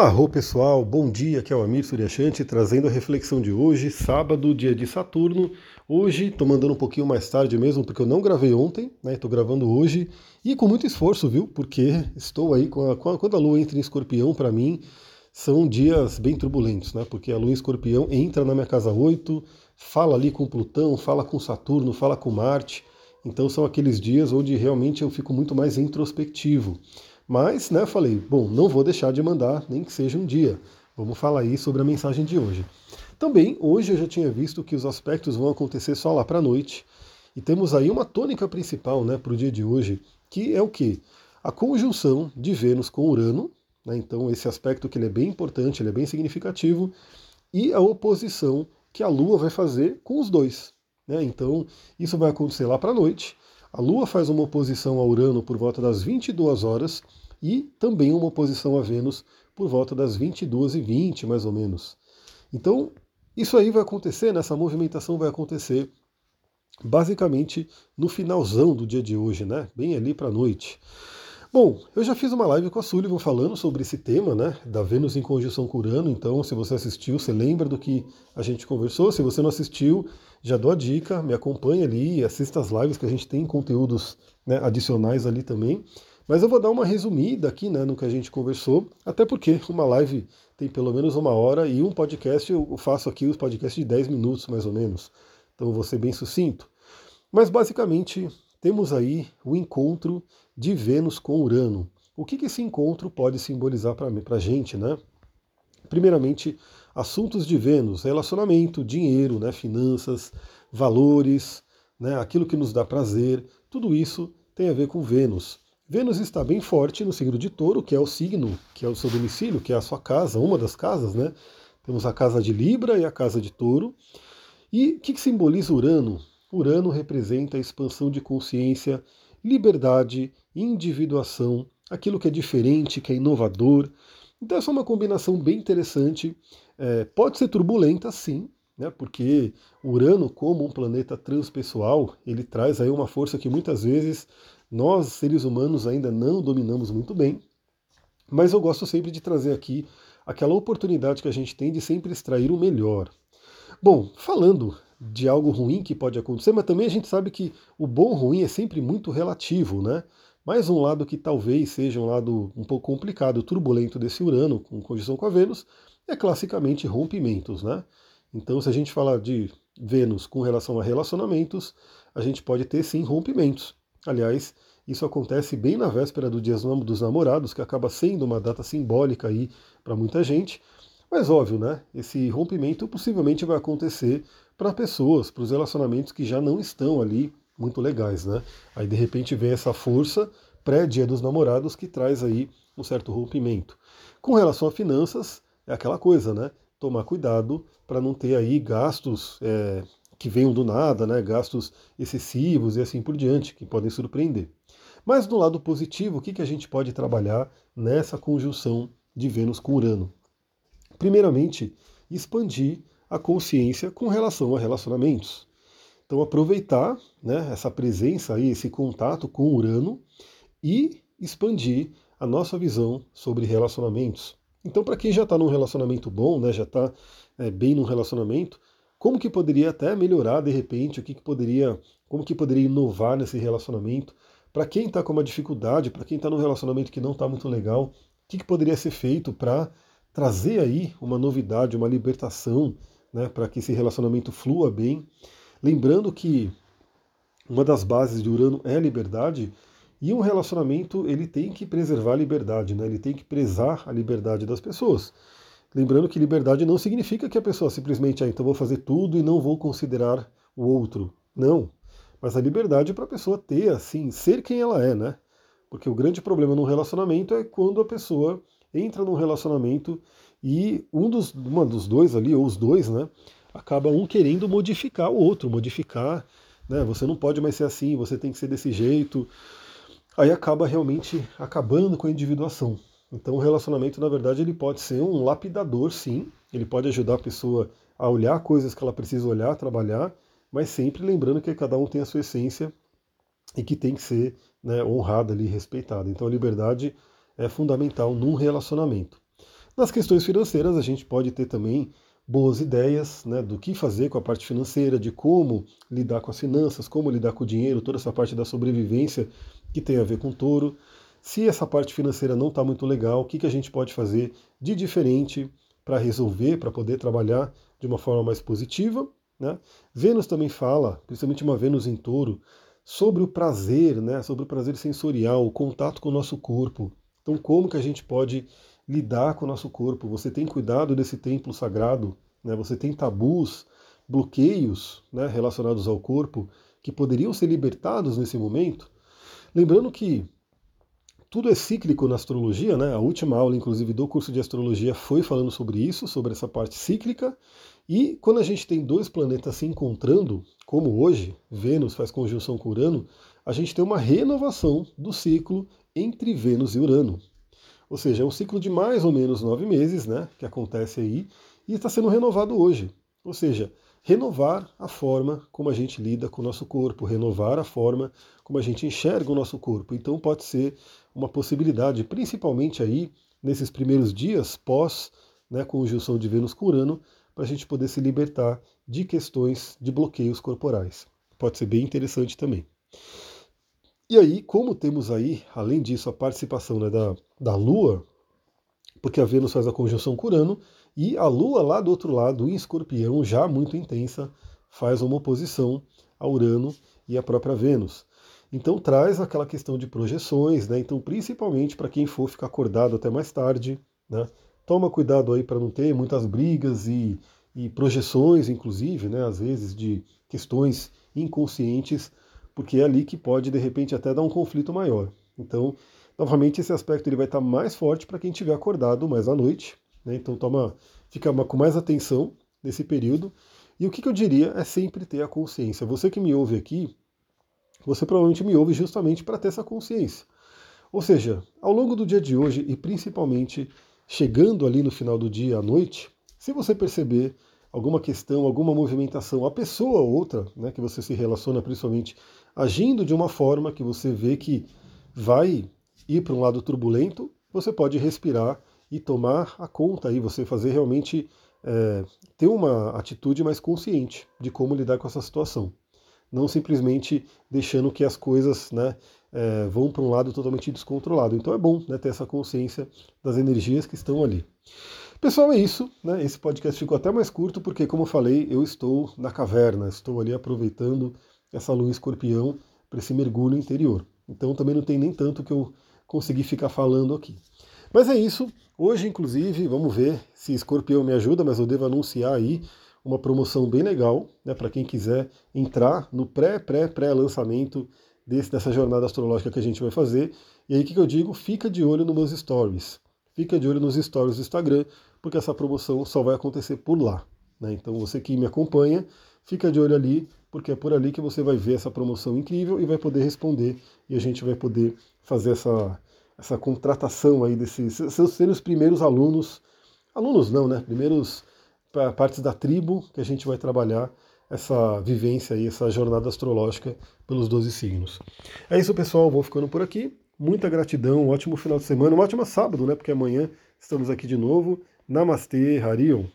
Arro pessoal, bom dia, aqui é o Amir Suryashanti trazendo a reflexão de hoje, sábado, dia de Saturno. Hoje, tô mandando um pouquinho mais tarde mesmo, porque eu não gravei ontem, né? Tô gravando hoje e com muito esforço, viu? Porque estou aí com a quando a Lua entra em Escorpião, para mim, são dias bem turbulentos, né? Porque a Lua em Escorpião entra na minha casa 8, fala ali com Plutão, fala com Saturno, fala com Marte. Então são aqueles dias onde realmente eu fico muito mais introspectivo. Mas, né, falei, bom, não vou deixar de mandar, nem que seja um dia. Vamos falar aí sobre a mensagem de hoje. Também, hoje eu já tinha visto que os aspectos vão acontecer só lá para a noite. E temos aí uma tônica principal né, para o dia de hoje, que é o que? A conjunção de Vênus com Urano, né, então esse aspecto que ele é bem importante, ele é bem significativo, e a oposição que a Lua vai fazer com os dois. Né, então, isso vai acontecer lá para a noite. A Lua faz uma oposição a Urano por volta das 22 horas e também uma oposição a Vênus por volta das 22 e 20 mais ou menos. Então, isso aí vai acontecer, né? movimentação vai acontecer basicamente no finalzão do dia de hoje, né? Bem ali para a noite. Bom, eu já fiz uma live com a Sullivan falando sobre esse tema, né, da Vênus em conjunção com Urano, então se você assistiu, você lembra do que a gente conversou, se você não assistiu, já dou a dica, me acompanha ali, assista as lives que a gente tem conteúdos né, adicionais ali também, mas eu vou dar uma resumida aqui né, no que a gente conversou, até porque uma live tem pelo menos uma hora e um podcast eu faço aqui os podcasts de 10 minutos mais ou menos, então eu vou ser bem sucinto. Mas basicamente temos aí o encontro de Vênus com Urano. O que, que esse encontro pode simbolizar para a gente, né? Primeiramente, assuntos de Vênus, relacionamento, dinheiro, né, finanças, valores, né, aquilo que nos dá prazer, tudo isso tem a ver com Vênus. Vênus está bem forte no signo de Touro, que é o signo, que é o seu domicílio, que é a sua casa, uma das casas, né? Temos a casa de Libra e a casa de Touro. E o que, que simboliza Urano? Urano representa a expansão de consciência, liberdade, individuação, aquilo que é diferente, que é inovador. Então essa é uma combinação bem interessante. É, pode ser turbulenta, sim, né, porque Urano, como um planeta transpessoal, ele traz aí uma força que muitas vezes nós, seres humanos, ainda não dominamos muito bem. Mas eu gosto sempre de trazer aqui aquela oportunidade que a gente tem de sempre extrair o melhor. Bom, falando de algo ruim que pode acontecer, mas também a gente sabe que o bom ruim é sempre muito relativo, né? Mais um lado que talvez seja um lado um pouco complicado, turbulento desse Urano, com condição com a Vênus, é classicamente rompimentos, né? Então, se a gente falar de Vênus com relação a relacionamentos, a gente pode ter sim rompimentos. Aliás, isso acontece bem na véspera do Dia dos Namorados, que acaba sendo uma data simbólica aí para muita gente. Mas óbvio, né? Esse rompimento possivelmente vai acontecer para pessoas, para os relacionamentos que já não estão ali muito legais, né? Aí de repente vem essa força pré-dia dos namorados que traz aí um certo rompimento. Com relação a finanças, é aquela coisa, né? Tomar cuidado para não ter aí gastos é, que venham do nada, né? Gastos excessivos e assim por diante, que podem surpreender. Mas do lado positivo, o que, que a gente pode trabalhar nessa conjunção de Vênus com Urano? Primeiramente, expandir a consciência com relação a relacionamentos. Então aproveitar né, essa presença aí, esse contato com Urano e expandir a nossa visão sobre relacionamentos. Então, para quem já está num relacionamento bom, né, já está é, bem num relacionamento, como que poderia até melhorar de repente, o que, que poderia, como que poderia inovar nesse relacionamento? Para quem está com uma dificuldade, para quem está num relacionamento que não está muito legal, o que, que poderia ser feito para trazer aí uma novidade, uma libertação né, para que esse relacionamento flua bem. Lembrando que uma das bases de Urano é a liberdade, e um relacionamento ele tem que preservar a liberdade, né? ele tem que prezar a liberdade das pessoas. Lembrando que liberdade não significa que a pessoa simplesmente, ah, então vou fazer tudo e não vou considerar o outro. Não. Mas a liberdade é para a pessoa ter, assim, ser quem ela é, né? Porque o grande problema num relacionamento é quando a pessoa entra num relacionamento e um dos, uma dos dois ali, ou os dois, né, acaba um querendo modificar o outro, modificar, né, você não pode mais ser assim, você tem que ser desse jeito. Aí acaba realmente acabando com a individuação. Então o relacionamento, na verdade, ele pode ser um lapidador, sim, ele pode ajudar a pessoa a olhar coisas que ela precisa olhar, trabalhar, mas sempre lembrando que cada um tem a sua essência e que tem que ser né, honrada ali, respeitada. Então a liberdade é fundamental num relacionamento. Nas questões financeiras, a gente pode ter também boas ideias né, do que fazer com a parte financeira, de como lidar com as finanças, como lidar com o dinheiro, toda essa parte da sobrevivência que tem a ver com touro. Se essa parte financeira não está muito legal, o que, que a gente pode fazer de diferente para resolver, para poder trabalhar de uma forma mais positiva? Né? Vênus também fala, principalmente uma Vênus em touro, sobre o prazer, né, sobre o prazer sensorial, o contato com o nosso corpo. Então, como que a gente pode lidar com o nosso corpo? Você tem cuidado desse templo sagrado? Né? Você tem tabus, bloqueios né, relacionados ao corpo que poderiam ser libertados nesse momento? Lembrando que tudo é cíclico na astrologia, né? A última aula, inclusive, do curso de astrologia foi falando sobre isso, sobre essa parte cíclica. E quando a gente tem dois planetas se encontrando, como hoje, Vênus faz conjunção com Urano, a gente tem uma renovação do ciclo entre Vênus e Urano. Ou seja, é um ciclo de mais ou menos nove meses, né? Que acontece aí, e está sendo renovado hoje. Ou seja, renovar a forma como a gente lida com o nosso corpo, renovar a forma como a gente enxerga o nosso corpo. Então pode ser uma possibilidade, principalmente aí nesses primeiros dias pós né, conjunção de Vênus com Urano, para a gente poder se libertar de questões de bloqueios corporais. Pode ser bem interessante também. E aí, como temos aí, além disso, a participação né, da, da Lua, porque a Vênus faz a conjunção com Urano, e a Lua lá do outro lado, em escorpião, já muito intensa, faz uma oposição a Urano e a própria Vênus. Então traz aquela questão de projeções, né? Então, principalmente para quem for ficar acordado até mais tarde, né? Toma cuidado aí para não ter muitas brigas e, e projeções, inclusive, né? Às vezes de questões inconscientes, porque é ali que pode de repente até dar um conflito maior. Então, novamente esse aspecto ele vai estar mais forte para quem estiver acordado mais à noite, né? Então toma, fica com mais atenção nesse período. E o que, que eu diria é sempre ter a consciência. Você que me ouve aqui, você provavelmente me ouve justamente para ter essa consciência. Ou seja, ao longo do dia de hoje e principalmente chegando ali no final do dia à noite, se você perceber alguma questão, alguma movimentação, a pessoa ou outra, né, que você se relaciona principalmente, agindo de uma forma que você vê que vai ir para um lado turbulento, você pode respirar e tomar a conta aí, você fazer realmente é, ter uma atitude mais consciente de como lidar com essa situação. Não simplesmente deixando que as coisas né, é, vão para um lado totalmente descontrolado. Então é bom né, ter essa consciência das energias que estão ali. Pessoal, é isso. Né? Esse podcast ficou até mais curto, porque, como eu falei, eu estou na caverna, estou ali aproveitando essa lua escorpião para esse mergulho interior. Então também não tem nem tanto que eu consegui ficar falando aqui. Mas é isso. Hoje, inclusive, vamos ver se Escorpião me ajuda, mas eu devo anunciar aí uma promoção bem legal, né, para quem quiser entrar no pré-pré-pré-lançamento dessa jornada astrológica que a gente vai fazer. E aí o que, que eu digo? Fica de olho nos meus stories. Fica de olho nos stories do Instagram, porque essa promoção só vai acontecer por lá. Né? Então você que me acompanha, fica de olho ali, porque é por ali que você vai ver essa promoção incrível e vai poder responder e a gente vai poder fazer essa, essa contratação aí desses seus serem os primeiros alunos, alunos não, né? Primeiros partes da tribo que a gente vai trabalhar essa vivência aí, essa jornada astrológica pelos 12 signos. É isso, pessoal, vou ficando por aqui. Muita gratidão, um ótimo final de semana, um ótimo sábado, né? Porque amanhã estamos aqui de novo. Namastê, Harion.